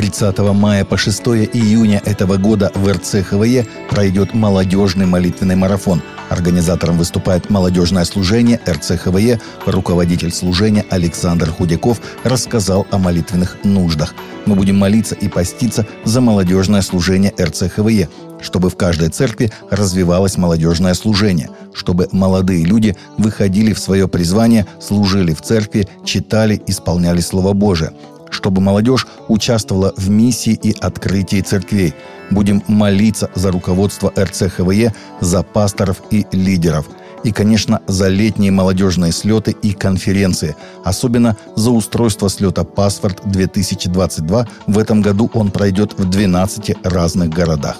30 мая по 6 июня этого года в РЦХВЕ пройдет молодежный молитвенный марафон. Организатором выступает молодежное служение РЦХВЕ. Руководитель служения Александр Худяков рассказал о молитвенных нуждах. Мы будем молиться и поститься за молодежное служение РЦХВЕ, чтобы в каждой церкви развивалось молодежное служение, чтобы молодые люди выходили в свое призвание, служили в церкви, читали, исполняли Слово Божие – чтобы молодежь участвовала в миссии и открытии церквей. Будем молиться за руководство РЦХВЕ, за пасторов и лидеров. И, конечно, за летние молодежные слеты и конференции. Особенно за устройство слета «Паспорт-2022». В этом году он пройдет в 12 разных городах.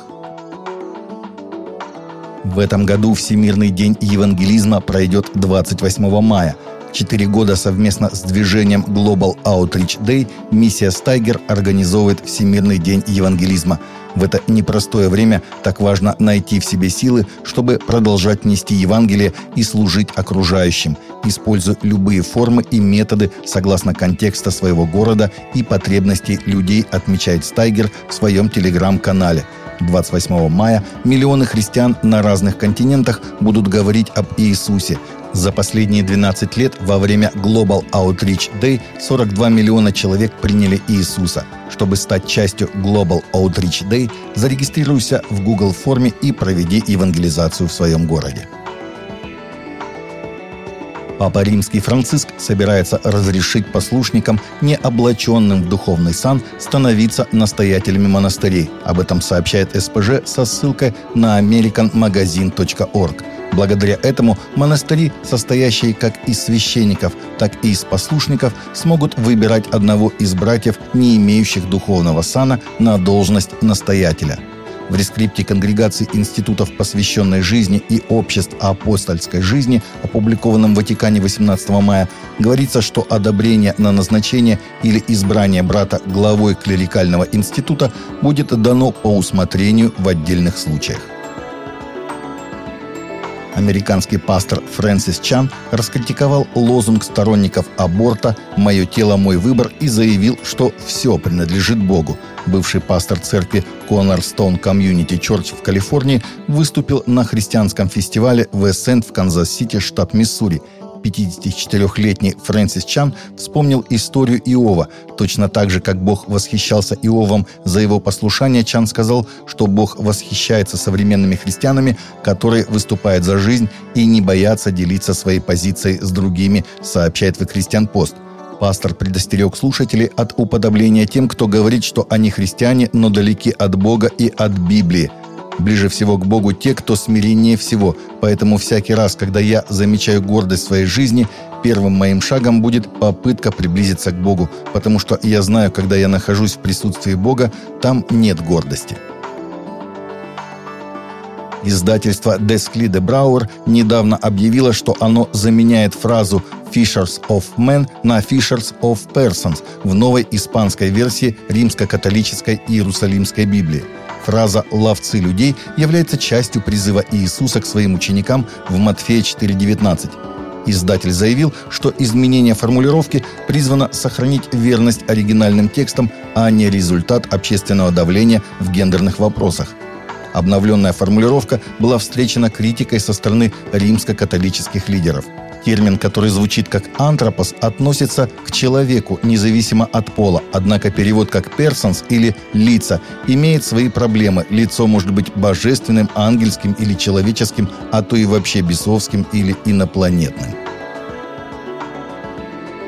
В этом году Всемирный день евангелизма пройдет 28 мая – Четыре года совместно с движением Global Outreach Day миссия Стайгер организовывает Всемирный день евангелизма. В это непростое время так важно найти в себе силы, чтобы продолжать нести Евангелие и служить окружающим, используя любые формы и методы согласно контекста своего города и потребностей людей, отмечает Стайгер в своем телеграм-канале – 28 мая миллионы христиан на разных континентах будут говорить об Иисусе. За последние 12 лет во время Global Outreach Day 42 миллиона человек приняли Иисуса. Чтобы стать частью Global Outreach Day, зарегистрируйся в Google форме и проведи евангелизацию в своем городе. Папа Римский Франциск собирается разрешить послушникам, не облаченным в духовный сан, становиться настоятелями монастырей. Об этом сообщает СПЖ со ссылкой на americanmagazine.org. Благодаря этому монастыри, состоящие как из священников, так и из послушников, смогут выбирать одного из братьев, не имеющих духовного сана, на должность настоятеля – в рескрипте Конгрегации институтов посвященной жизни и обществ апостольской жизни, опубликованном в Ватикане 18 мая, говорится, что одобрение на назначение или избрание брата главой клерикального института будет дано по усмотрению в отдельных случаях. Американский пастор Фрэнсис Чан раскритиковал лозунг сторонников аборта «Мое тело, мой выбор» и заявил, что все принадлежит Богу. Бывший пастор церкви Cornerstone Community Church в Калифорнии выступил на христианском фестивале The Send в Канзас-Сити, штат Миссури – 54-летний Фрэнсис Чан вспомнил историю Иова. Точно так же, как Бог восхищался Иовом за его послушание, Чан сказал, что Бог восхищается современными христианами, которые выступают за жизнь и не боятся делиться своей позицией с другими, сообщает The Christian Post. Пастор предостерег слушателей от уподобления тем, кто говорит, что они христиане, но далеки от Бога и от Библии – Ближе всего к Богу те, кто смиреннее всего. Поэтому всякий раз, когда я замечаю гордость своей жизни, первым моим шагом будет попытка приблизиться к Богу, потому что я знаю, когда я нахожусь в присутствии Бога, там нет гордости. Издательство Дескли де Брауэр недавно объявило, что оно заменяет фразу «Fishers of Men» на «Fishers of Persons» в новой испанской версии римско-католической Иерусалимской Библии – Фраза «ловцы людей» является частью призыва Иисуса к своим ученикам в Матфея 4.19. Издатель заявил, что изменение формулировки призвано сохранить верность оригинальным текстам, а не результат общественного давления в гендерных вопросах. Обновленная формулировка была встречена критикой со стороны римско-католических лидеров – Термин, который звучит как «антропос», относится к человеку, независимо от пола. Однако перевод как «persons» или «лица» имеет свои проблемы. Лицо может быть божественным, ангельским или человеческим, а то и вообще бесовским или инопланетным.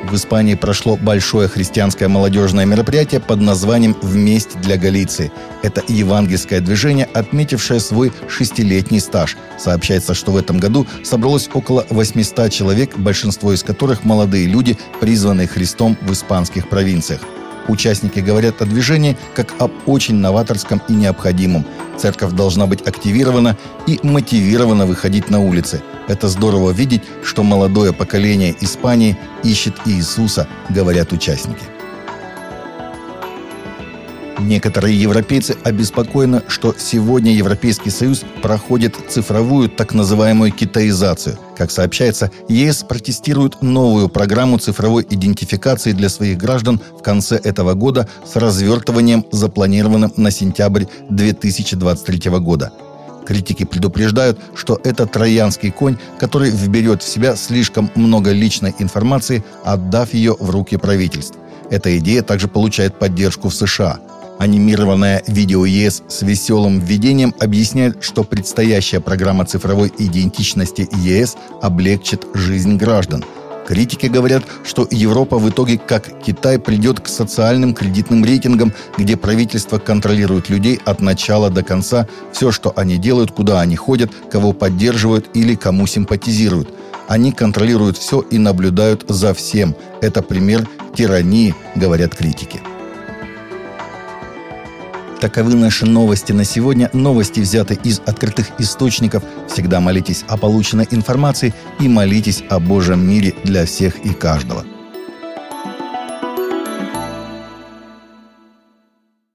В Испании прошло большое христианское молодежное мероприятие под названием «Вместе для Галиции». Это евангельское движение, отметившее свой шестилетний стаж. Сообщается, что в этом году собралось около 800 человек, большинство из которых молодые люди, призванные Христом в испанских провинциях. Участники говорят о движении как об очень новаторском и необходимом. Церковь должна быть активирована и мотивирована выходить на улицы. Это здорово видеть, что молодое поколение Испании ищет Иисуса, говорят участники. Некоторые европейцы обеспокоены, что сегодня Европейский Союз проходит цифровую так называемую китаизацию. Как сообщается, ЕС протестирует новую программу цифровой идентификации для своих граждан в конце этого года с развертыванием, запланированным на сентябрь 2023 года. Критики предупреждают, что это троянский конь, который вберет в себя слишком много личной информации, отдав ее в руки правительств. Эта идея также получает поддержку в США – Анимированное видео ЕС с веселым введением объясняет, что предстоящая программа цифровой идентичности ЕС облегчит жизнь граждан. Критики говорят, что Европа в итоге, как Китай, придет к социальным кредитным рейтингам, где правительство контролирует людей от начала до конца, все, что они делают, куда они ходят, кого поддерживают или кому симпатизируют. Они контролируют все и наблюдают за всем. Это пример тирании, говорят критики. Таковы наши новости на сегодня. Новости взяты из открытых источников. Всегда молитесь о полученной информации и молитесь о Божьем мире для всех и каждого.